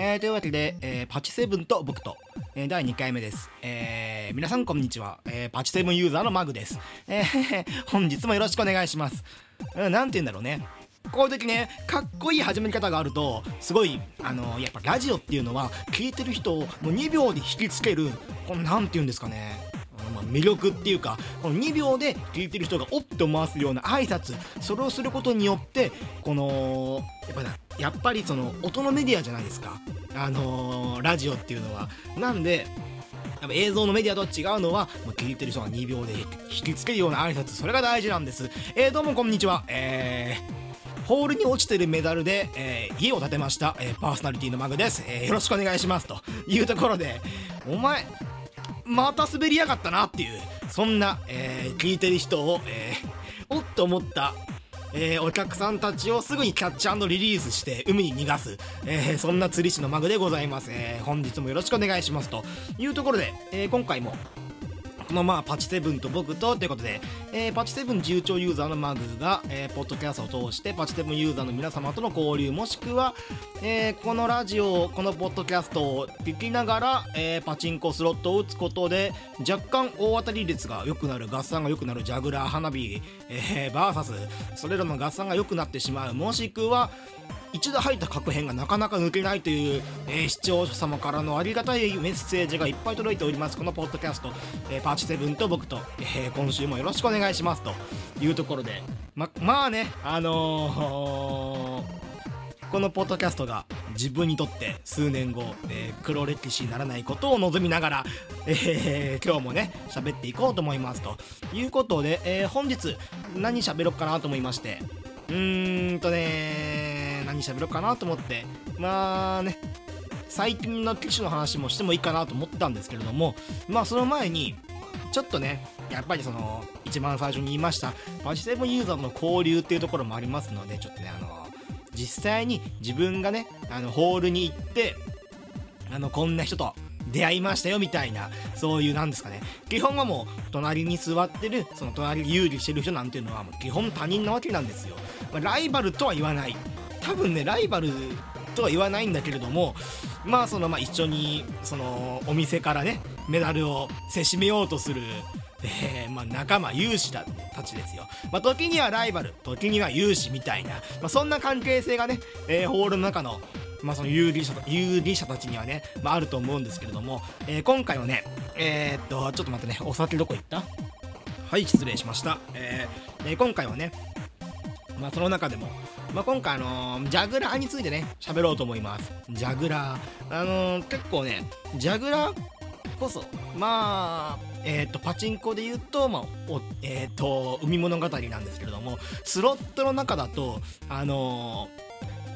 えー、というわけで、えー、パチセブンと僕と、えー、第2回目です。えー、皆さんこんにちは、えー、パチセブンユーザーのマグです。えー、本日もよろしくお願いします。うん、なんて言うんだろうね。こういう時ね、かっこいい始め方があると、すごい、あのー、やっぱラジオっていうのは、聞いてる人をもう2秒で引きつける、このなんて言うんですかね。まあ、魅力っていうかこの2秒で聞いてる人がおって思わすような挨拶それをすることによってこのやっぱやっぱりその音のメディアじゃないですか。あのー、ラジオっていうのは。なんでやっぱ映像のメディアと違うのは、もう聞いてる人が2秒で引きつけるような挨拶。それが大事なんです。えー、どうもこんにちは。えー、ホールに落ちてるメダルで、えー、家を建てました、えー、パーソナリティのマグです、えー、よろしくお願いします。というところでお前また滑りやがったなっていうそんな、えー、聞いてる人を、えー、おっと思った、えー、お客さんたちをすぐにキャッチリリースして海に逃がす、えー、そんな釣り師のマグでございます、えー、本日もよろしくお願いしますというところで、え、今回もこのまあパチセブンと僕とということで、えー、パチセブン自由帳ユーザーのマグが、えー、ポッドキャストを通してパチセブンユーザーの皆様との交流もしくは、えー、このラジオこのポッドキャストを聞きながら、えー、パチンコスロットを打つことで若干大当たり率が良くなる合算が良くなるジャグラー花火、えー、バーサスそれらの合算が良くなってしまうもしくは一度入った確変がなかなか抜けないという、えー、視聴者様からのありがたいメッセージがいっぱい届いております。このポッドキャスト、えー、パーチセブンと僕と、えー、今週もよろしくお願いします。というところでままあねあのー、このポッドキャストが自分にとって数年後、えー、黒歴史にならないことを望みながら、えー、今日もね喋っていこうと思います。ということで、えー、本日何喋ろうかなと思いましてうーんとね何喋ろうかなと思って。まあね最近の機種の話もしてもいいかなと思ったんですけれどもまあその前にちょっとねやっぱりその一番最初に言いましたパチセブンユーザーとの交流っていうところもありますのでちょっとねあの実際に自分がねあのホールに行ってあのこんな人と出会いましたよみたいなそういうなんですかね。基本はもう隣に座ってるその隣に有利してる人なんていうのはもう基本他人なわけなんですよ、まあ、ライバルとは言わない。多分ねライバルとは言わないんだけれどもまあそのまあ一緒にそのお店からねメダルをせしめようとするえー、まあ、仲間有志だたちですよ、まあ、時にはライバル時には有志みたいな、まあ、そんな関係性がね、えー、ホールの中のまあ、その有利者有利者たちにはね、まあ、あると思うんですけれども、えー、今回はねえー、っとちょっと待ってねお酒どこ行った？はい失礼しました、えー、今回はねまあ、その中でも、まあ、今回、あのー、ジャグラーについてね、喋ろうと思います。ジャグラー。あのー、結構ね、ジャグラーこそ、まあ、えっ、ー、と、パチンコで言うと、まあ、おえっ、と、海物語なんですけれども、スロットの中だと、あの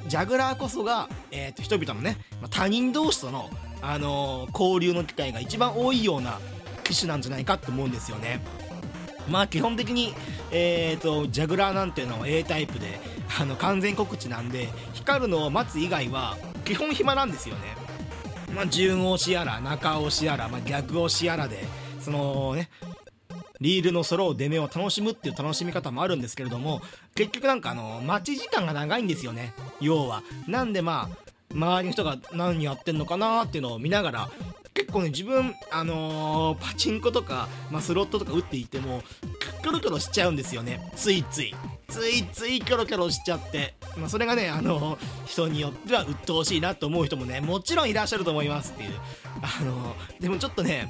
ジャグラーこそが、えっ、と、人々のね、まあ、他人同士との、あの交流の機会が一番多いような機種なんじゃないかって思うんですよね。まあ基本的に、えーと、ジャグラーなんていうのは A タイプであの完全告知なんで光るのを待つ以外は基本暇なんですよね。まあ、順押しやら中押しやら、まあ、逆押しやらでそのねリールの揃う出目を楽しむっていう楽しみ方もあるんですけれども結局なんかあの待ち時間が長いんですよね要はなんでまあ周りの人が何やってんのかなっていうのを見ながら結構ね自分あのー、パチンコとか、まあ、スロットとか打っていてもキョロキョロしちゃうんですよね。ついつい。ついついキョロキョロしちゃって、まあ、それがねあのー、人によっては鬱陶しいなと思う人もねもちろんいらっしゃると思いますっていう。あのー、でもちょっとね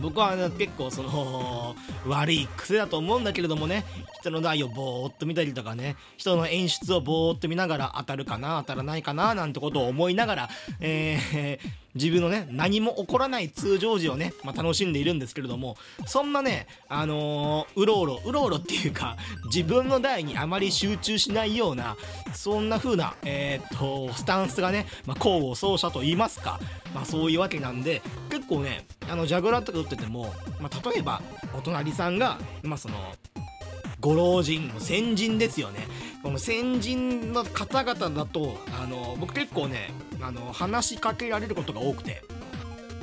僕は、ね、結構その悪い癖だと思うんだけれどもね人の台をぼーっと見たりとかね人の演出をぼーっと見ながら当たるかな当たらないかななんてことを思いながら、えー、自分のね何も起こらない通常時をね、まあ、楽しんでいるんですけれどもそんなねあのー、うろうろうろうろっていうか自分の台にあまり集中しないようなそんな風なえー、っとスタンスがね、まあ、功を奏者と言いますか、まあ、そういうわけなんで結構ねあのジャグラーとか打ってても、まあ、例えばお隣さんがまあそのご老人先人ですよね。この先人の方々だとあの僕結構ねあの話しかけられることが多くて。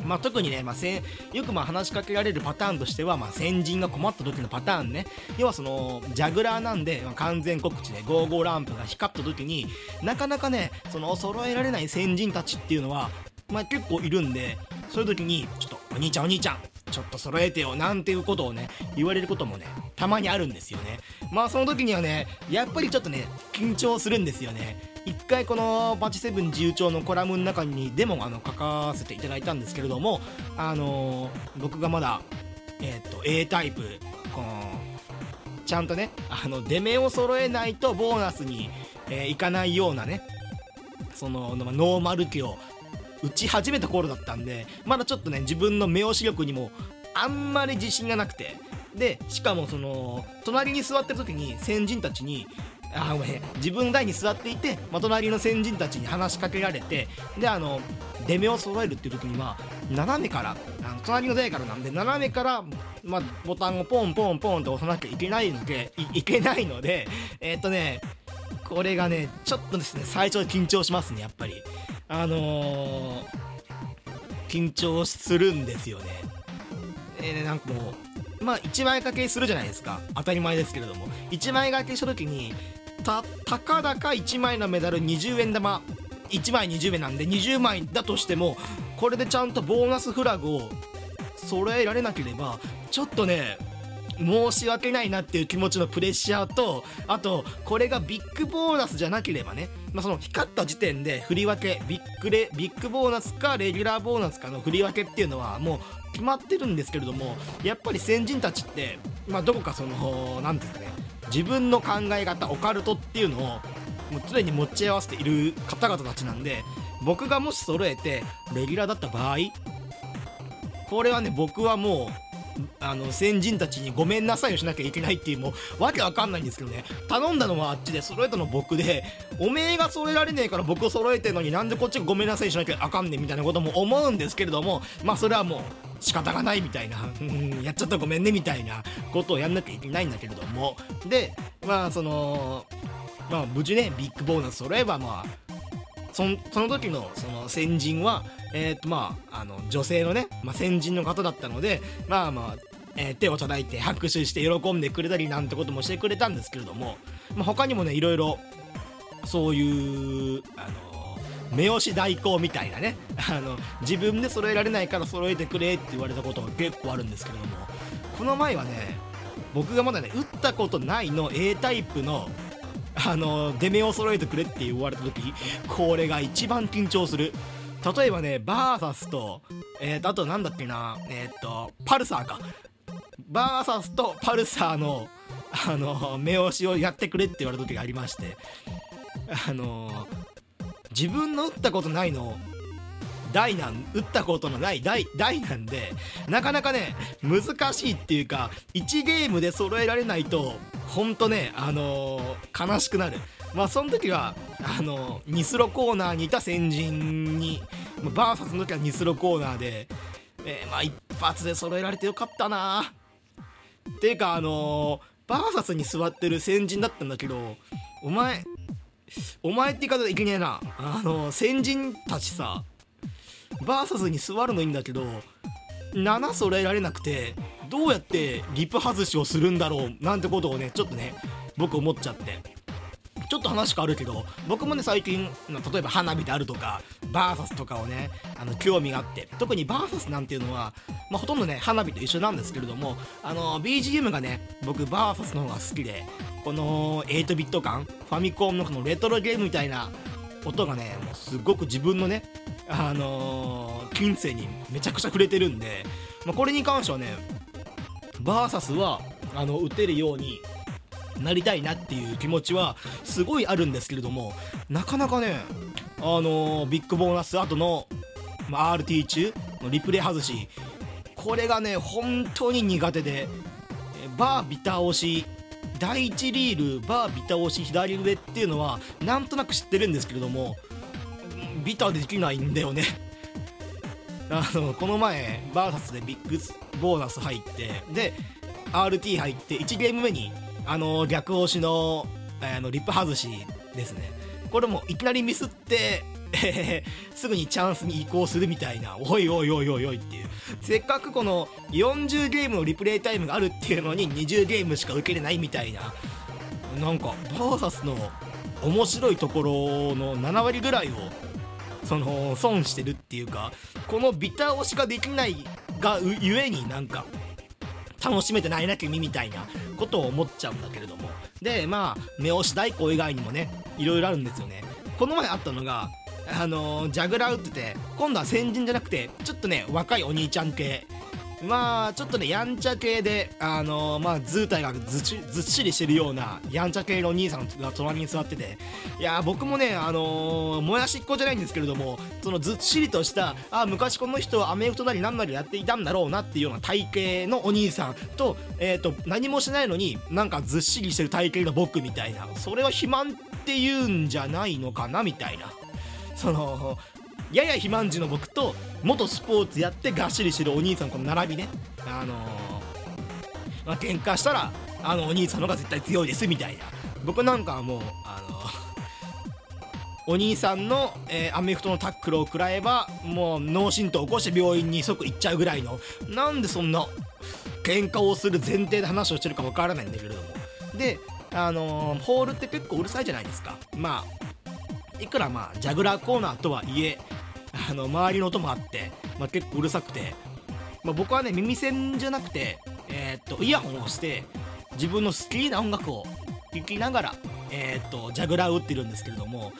まあ、特にね、まあ、せよくまあ話しかけられるパターンとしては、まあ、先人が困った時のパターンね。要はそのジャグラーなんで、まあ、完全告知で55ランプが光った時になかなかねその揃えられない先人たちっていうのは、まあ、結構いるんでそういう時にちょっとお兄ちゃんお兄ちゃんちょっと揃えてよなんていうことをね言われることもねたまにあるんですよね。まあその時にはねやっぱりちょっとね緊張するんですよね。一回このバチセブン自由帳のコラムの中にでもあの書かせていただいたんですけれどもあの、僕がまだえっ、と A タイプこのちゃんとねあの出目を揃えないとボーナスに、えー、いかないようなねそのノーマル期を打ち始めた頃だったんでまだちょっとね自分の目押し力にもあんまり自信がなくてでしかもその隣に座ってる時に先人たちにあごめん自分台に座っていて、まあ、隣の先人たちに話しかけられてであの出目を揃えるっていう時には斜めからあの隣の台からなんで斜めから、まあ、ボタンをポンポンポンと押さなきゃいけないのでいけないのでえー、っとねこれがねちょっとですね最初緊張しますねやっぱり。あのー、緊張するんですよね。えー、なんかもうまあ1枚掛けするじゃないですか。当たり前ですけれども。1枚掛けした時にたたかだか1枚のメダル20円玉。1枚20円なんで20枚だとしてもこれでちゃんとボーナスフラグを揃えられなければちょっとね申し訳ないなっていう気持ちのプレッシャーとあとこれがビッグボーナスじゃなければね、まあ、その光った時点で振り分けビッグレビッグボーナスかレギュラーボーナスかの振り分けっていうのはもう決まってるんですけれどもやっぱり先人たちって、まあ、どこかその何て言うんですかね自分の考え方オカルトっていうのをもう常に持ち合わせている方々たちなんで僕がもし揃えてレギュラーだった場合これはね僕はもうあの先人たちにごめんなさいをしなきゃいけないっていうもうわけわかんないんですけどね。頼んだのはあっちで揃えたの僕でおめえが揃えられねえから僕を揃えてるのになんでこっちがごめんなさいしなきゃあかんねんみたいなことも思うんですけれどもまあそれはもう仕方がないみたいなやっちゃったごめんねみたいなことをやんなきゃいけないんだけれども。でまあそのまあ無事ねビッグボーナス揃えばまあその時のその先人は、えーとまあ、あの女性のね、まあ、先人の方だったのでまあまあ、えー、手を叩いて拍手して喜んでくれたりなんてこともしてくれたんですけれども、まあ、他にもねいろいろそういうあの目押し代行みたいなねあの自分で揃えられないから揃えてくれって言われたことが結構あるんですけれどもこの前はね僕がまだね打ったことないの A タイプのあの出目を揃えてくれって言われた時これが一番緊張する。例えばねバーサスとえー、とあと何だっけなえっ、ー、とパルサーか。バーサスとパルサーのあの目押しをやってくれって言われた時がありまして。あの自分の打ったことないのを大なん打ったことのない大大なんでなかなかね難しいっていうか1ゲームで揃えられないとほんとねあのー、悲しくなる。まあその時はあの、ニスロコーナーにいた先人にバーサスの時はニスロコーナーで、えー、まあ一発で揃えられてよかったな。っていうかあのバーサスに座ってる先人だったんだけどお前お前って言い方でいけねえな。あの先人たちさバーサスに座るのいいんだけど7揃えられなくてどうやってリプ外しをするんだろうなんてことをねちょっとね僕思っちゃって。ちょっと話変わるけど僕もね最近例えば花火であるとかバーサスとかをねあの興味があって特にバーサスなんていうのは、まあ、ほとんどね花火と一緒なんですけれどもあの BGM がね僕バーサスの方が好きでこの8ビット感ファミコンのこのレトロゲームみたいな音がねもうすごく自分のねあのー、近世にめちゃくちゃ触れてるんで、まあ、これに関してはねバーサスはあの打てるようになりたいなっていう気持ちはすごいあるんですけれどもなかなかねあのー、ビッグボーナス後の、まあ、RT 中のリプレイ外しこれがね本当に苦手でバービター押し第1リールバービタ押し左上っていうのはなんとなく知ってるんですけれどもビタできないんだよね。あのこの前バーサスでビッグボーナス入ってで RT 入って1ゲーム目にあの逆押しのあのリップ外しですね。これもいきなりミスって すぐにチャンスに移行するみたいな。おいおいおいおいおいっていう。せっかくこの40ゲームのリプレイタイムがあるっていうのに20ゲームしか受けれないみたいな。なんかバーサスの面白いところの7割ぐらいをその損してるっていうかこのビター押しができないがゆえになんか楽しめてないな君みたいなことを思っちゃうんだけれども。でまあ目押し代行以外にもねいろいろあるんですよね。この前あったのがあのー、ジャグラー打ってて今度は先人じゃなくてちょっとね若いお兄ちゃん系。まあちょっとねやんちゃ系であのー、まあ図体がずっしりしてるようなやんちゃ系のお兄さんが隣に座ってて。いや僕もねあのー、もやしっこじゃないんですけれどもそのずっしりとしたあ昔この人アメフトなり何なりやっていたんだろうなっていうような体型のお兄さんと,、えーと、と何もしないのになんかずっしりしてる体型の僕みたいな。それは肥満っていうんじゃないのかなみたいな。そのやや肥満児の僕と元スポーツやってがっしりしてるお兄さんこの並びね。あのー、まあ喧嘩したらあのお兄さんの方が絶対強いですみたいな。僕なんかはもうあのお兄さんの、えー、アメフトのタックルを食らえばもう脳震盪を起こして病院に即行っちゃうぐらいの。なんでそんな喧嘩をする前提で話をしてるかわからないんだけれども。であのー、ホールって結構うるさいじゃないですか。まあいくらまあジャグラーコーナーとはいえあの周りの音もあって、まあ、結構うるさくて、まあ、僕はね耳栓じゃなくて、えー、っとイヤホンをして自分の好きな音楽を聴きながら、えー、っとジャグラーを打ってるんですけれども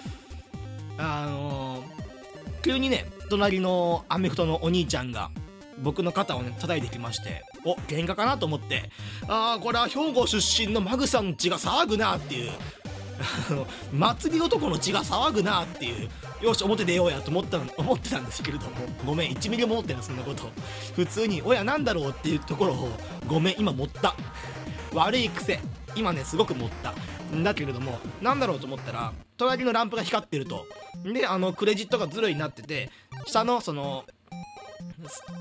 あのー、急にね隣のアメフトのお兄ちゃんが僕の肩をね叩いてきましてお喧嘩かなと思ってああこれは兵庫出身のマグさんの血が騒ぐなっていう祭り男の血が騒ぐなっていうよし表出ようやと思った思ってたんですけれどもごめん1ミリも思ってないそんなこと。普通に親なんだろうっていうところをごめん今持った。悪い癖今ねすごく持った。んだけれどもなんだろうと思ったら隣のランプが光ってると。であのクレジットがズルになってて下のその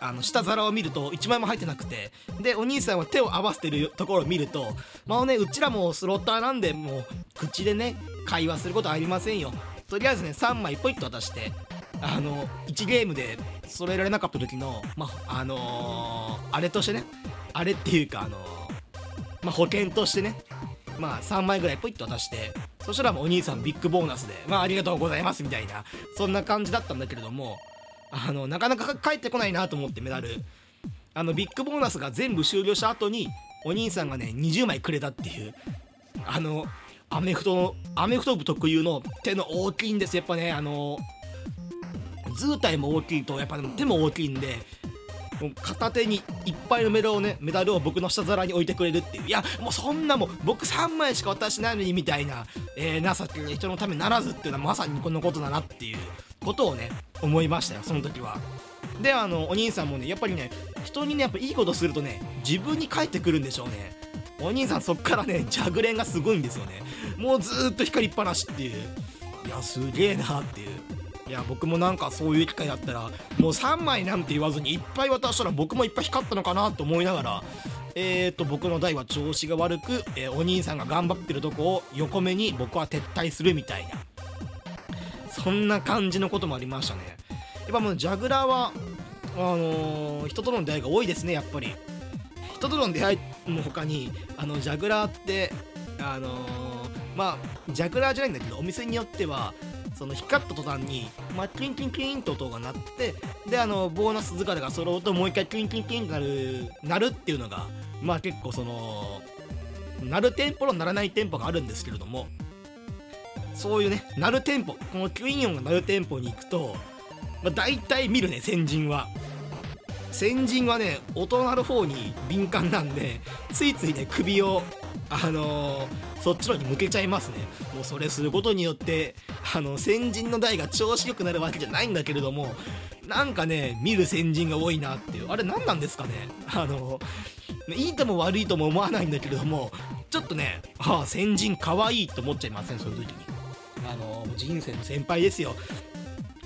あの下皿を見ると1枚も入ってなくてでお兄さんは手を合わせてるところを見るとまあねうちらもスロッターなんでもう口でね会話することありませんよ。とりあえずね3枚ポイッと渡してあの1ゲームで揃えられなかった時のまああのー、あれとしてねあれっていうかあのー、まあ、保険としてねまあ3枚ぐらいポイッと渡してそしたらもうお兄さんビッグボーナスでまあありがとうございますみたいなそんな感じだったんだけれどもあのなかなか帰ってこないなと思ってメダル。あのビッグボーナスが全部終了した後にお兄さんがね20枚くれたっていう。あのアメフトアメフト部特有の手の大きいんです。やっぱねあの図体も大きいとやっぱ手も大きいんで片手にいっぱいのメダルをねメダルを僕の下皿に置いてくれるっていう。いやもうそんなもん僕3枚しか渡してないのにみたいな、えー、情けに人のためならずっていうのはまさにこのことだなっていう。ことをね思いましたよその時は。であのお兄さんもねやっぱりね人にねやっぱいいことするとね自分に返ってくるんでしょうね。お兄さんそっからねジャグレンがすごいんですよね。もうずっと光りっぱなしっていう。いやすげえなっていう。いや僕もなんかそういう機会だったらもう3枚なんて言わずにいっぱい渡したら僕もいっぱい光ったのかなと思いながらえーと僕の代は調子が悪く、えー、お兄さんが頑張ってるとこを横目に僕は撤退するみたいな。そんな感じのこともありましたね。やっぱもうジャグラーはあのー、人との出会いが多いですねやっぱり。人との出会いの他にあのジャグラーってあのー、まあジャグラーじゃないんだけどお店によってはその光った途端に、まあ、キンキンキンと音が鳴ってであのボーナス疲れが揃うともう一回キンキンキンとなるなるっていうのがまあ結構その鳴るテンポの鳴らないテンポがあるんですけれどもそういうね鳴るテンポこのキュイン音が鳴るテンポに行くと、まあ、大体見るね先人は。先人はね音鳴る方に敏感なんでついついね首をあのー、そっちの方に向けちゃいますね。もうそれすることによってあの先人の台が調子良くなるわけじゃないんだけれどもなんかね見る先人が多いなっていう。あれ何なんですかね？あのいいとも悪いとも思わないんだけれどもちょっとねああ先人かわいいと思っちゃいません？そういう時に。あの人生の先輩ですよ。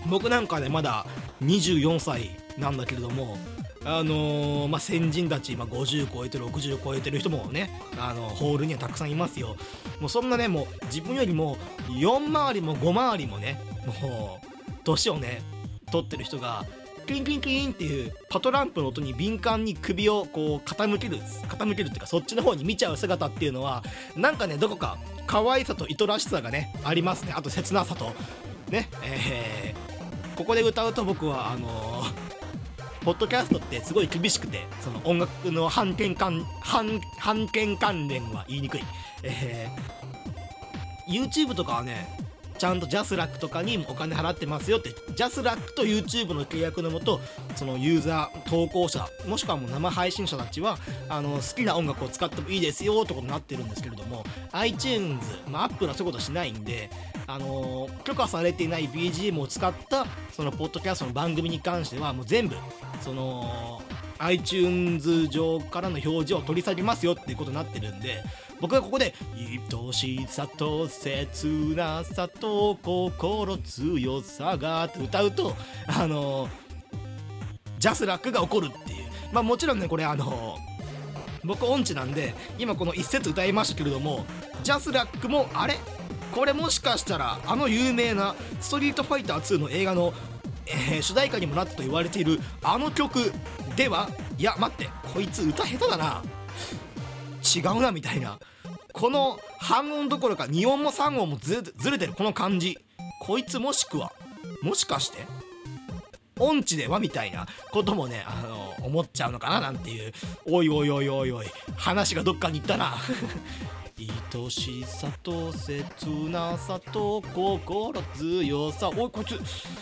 僕なんかねまだ24歳なんだけれどもあのー、まあ、先人たち、まあ、50超えてる60超えてる人もねあのホールにはたくさんいますよ。もうそんなねもう自分よりも4回りも5回りもねもう年をね取ってる人がクリンクリンクリンっていうパトランプの音に敏感に首をこう傾ける傾けるっていうかそっちの方に見ちゃう姿っていうのはなんかねどこか可愛さと愛らしさがねありますね。あと切なさとねえー、ここで歌うと僕はあのーポッドキャストってすごい厳しくてその音楽の判権関判判権関連は言いにくい、えー、YouTube とかはねちゃんとジャスラックとかにお金払ってますよってジャスラックと YouTube の契約のもとそのユーザー投稿者もしくはもう生配信者たちはあの好きな音楽を使ってもいいですよってことになってるんですけれども iTunes、まあ、Apple はそういうことしないんであの、許可されていない BGM を使ったそのポッドキャストの番組に関してはもう全部その iTunes 上からの表示を取り下げますよっていうことになってるんで僕がここで「愛しさと切なさと心強さが」って歌うとあのジャスラックが怒るっていう。まあもちろんねこれあの僕音痴なんで今この一節歌いましたけれどもジャスラックもあれ？これもしかしたらあの有名な「ストリートファイター2」の映画のえー、主題歌にもなったと言われているあの曲ではいや待ってこいつ歌下手だな。違うなみたいな。この半音どころか2音も3音もずずれてるこの感じ。こいつもしくはもしかして音痴ではみたいなこともねあの思っちゃうのかななんていうおいおいおいおいおい話がどっかに行ったな。愛しさと切なさと心強さ。おいこいつ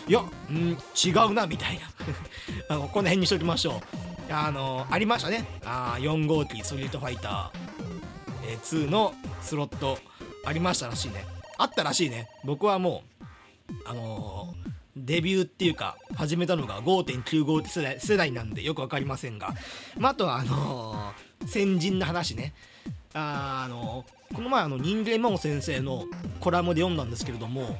いやん違うなみたいな。あのこの辺にしときましょう。あのありましたね。あ4号機ストリートファイター、えー、2のスロットありましたらしいね。あったらしいね。僕はもうあのー、デビューっていうか始めたのが5.95世代世代なんでよく分かりませんが、まあ、あとはあのー、先人の話ね。あのこの前あの人間マモ先生のコラムで読んだんですけれども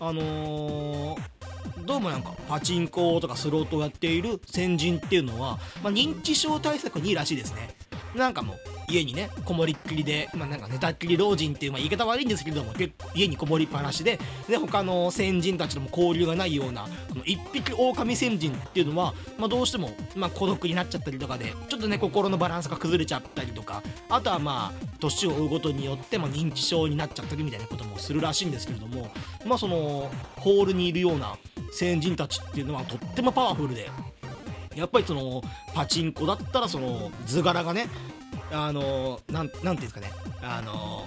あのー、どうもなんかパチンコとかスロートをやっている先人っていうのは、まあ、認知症対策にいいらしいですね。なんかもう家にねこもりっきりで、まあ、なんか寝たっきり老人っていう、まあ、言い方悪いんですけれども家にこもりっぱなしでで他の先人たちとも交流がないようなこの一匹狼先人っていうのは、まあ、どうしても、まあ、孤独になっちゃったりとかでちょっとね心のバランスが崩れちゃったりとかあとはまあ年を追うごとによって、まあ、認知症になっちゃったりみたいなこともするらしいんですけれどもまあそのホールにいるような先人たちっていうのはとってもパワフルでやっぱりそのパチンコだったらその図柄がねあのなんていうんですかね。あの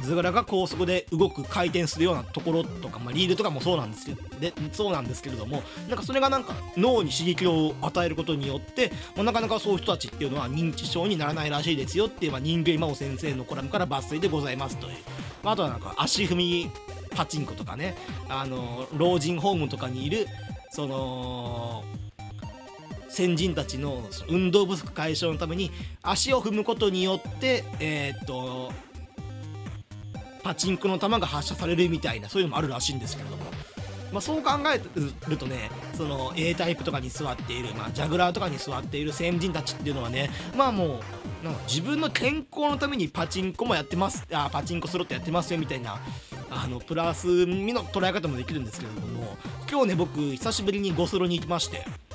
図柄が高速で動く回転するようなところとか、まあ、リールとかもそうなんですけどでそうなんですけれどもなんかそれがなんか脳に刺激を与えることによって、まあ、なかなかそういう人たちっていうのは認知症にならないらしいですよっていう、まあ、人間魔王先生のコラムから抜粋でございますという、まあ、あとはなんか足踏みパチンコとかねあの老人ホームとかにいるその先人たちの運動不足解消のために足を踏むことによってえー、っとパチンコの球が発射されるみたいなそういうのもあるらしいんですけれども、まあ、そう考えるとねその A タイプとかに座っている、まあ、ジャグラーとかに座っている先人たちっていうのはねまあもうなんか自分の健康のためにパチンコもやってますあパチンコスロットやってますよみたいなあのプラス味の捉え方もできるんですけれども今日ね僕久しぶりにゴスロに行きまして。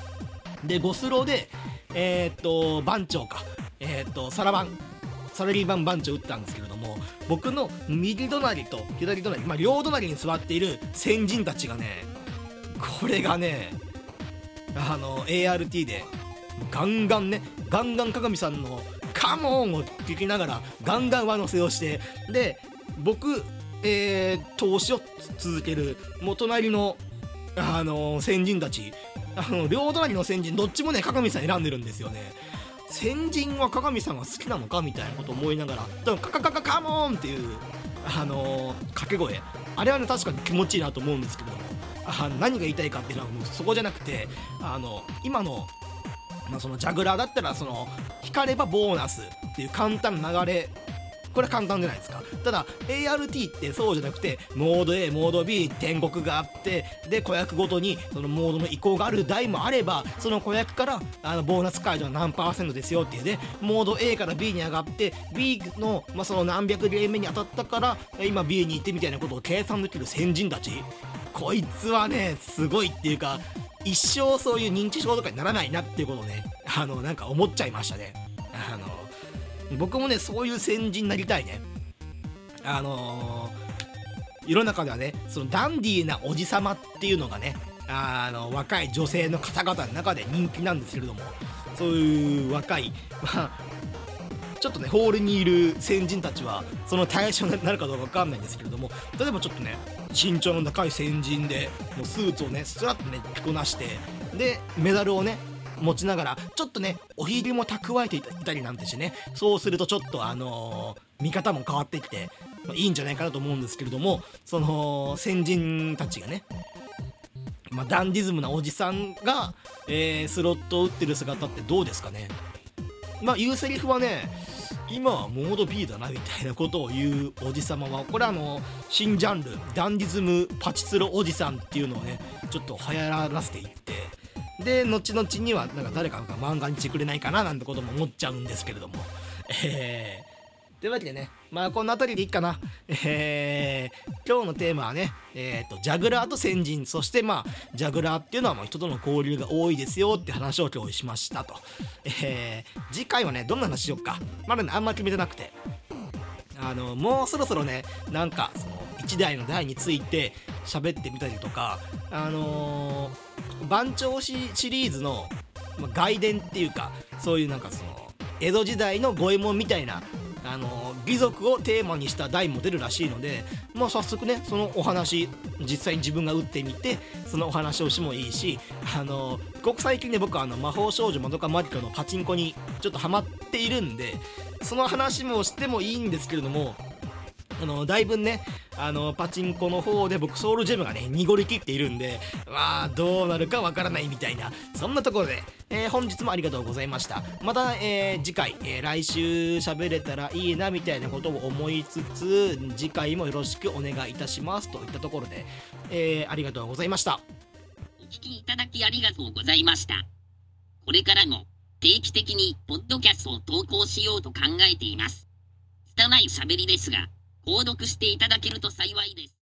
でゴスロでえー、っと番長かえー、っとサラバンサラリーマン番長打ったんですけれども僕の右隣と左隣、まあ、両隣に座っている先人たちがねこれがねあの ART でガンガンねガンガン鏡さんの「カモン!」を聞きながらガンガン上乗せをしてで僕、えー、投資を続けるもう隣のあの先人たちあの両隣の先人どっちもね鏡さん選んでるんですよね先人は鏡さんが好きなのかみたいなこと思いながら「カカカカカモン!」っていうあの、掛け声あれはね確かに気持ちいいなと思うんですけどあ何が言いたいかっていうのはもうそこじゃなくてあの今の,、まあそのジャグラーだったらその光ればボーナスっていう簡単な流れこれ簡単じゃないですか。ただ ART ってそうじゃなくてモード A モード B 天国があってで子役ごとにそのモードの移行がある台もあればその子役からあのボーナス解除は何パーセントですよっていうでモード A から B に上がって B の,、まあその何百ゲーム目に当たったから今 B に行ってみたいなことを計算できる先人たち。こいつはねすごいっていうか一生そういう認知症とかにならないなっていうことをねあのなんか思っちゃいましたね。僕もねそういう先人になりたいね。あのー、世の中ではねそのダンディーなおじさまっていうのがねあの若い女性の方々の中で人気なんですけれどもそういう若い、まあ、ちょっとねホールにいる先人たちはその対象になるかどうか分かんないんですけれども例えばちょっとね身長の高い先人でもうスーツをねスラッとね着こなしてでメダルをね持ちながらちょっとねおひげも蓄えていたりなんてしてねそうするとちょっとあのー、見方も変わってきて、まあ、いいんじゃないかなと思うんですけれどもその先人たちがねまあ、ダンディズムなおじさんが、えー、スロットを打ってる姿ってどうですかね。まあ言うセリフはね今はモード B だなみたいなことを言うおじさまはこれあの新ジャンルダンディズムパチスロおじさんっていうのをねちょっと流行らせていってで後々にはなんか誰かが漫画にしてくれないかななんてことも思っちゃうんですけれどもえーというわけでね、まあこの辺りでいいかな。えー、今日のテーマはね、えっ、ー、と、ジャグラーと先人、そしてまあ、ジャグラーっていうのはまあ人との交流が多いですよって話を今日しましたと。えー、次回はね、どんな話しようか。まだね、あんま決めてなくて。あの、もうそろそろね、なんか、その、1台の台について喋ってみたりとか、あのー、番長シリーズの、まあ、外伝っていうか、そういうなんかその、江戸時代の五右衛門みたいなあの義族をテーマにした台も出るらしいので、まあ、早速ねそのお話実際に自分が打ってみてそのお話をしてもいいしあのごく最近ね僕はあの魔法少女まどかマリカのパチンコにちょっとハマっているんでその話もしてもいいんですけれどもあのだいぶねあのパチンコの方で僕ソウルジェムがね濁りきっているんでまあどうなるかわからないみたいなそんなところで、えー、本日もありがとうございました。また、えー、次回、えー、来週喋れたらいいなみたいなことを思いつつ次回もよろしくお願いいたしますといったところで、え、ありがとうございました。お聞きいただきありがとうございました。これからも定期的にポッドキャストを投稿しようと考えています。拙い喋りですが購読していただけると幸いです。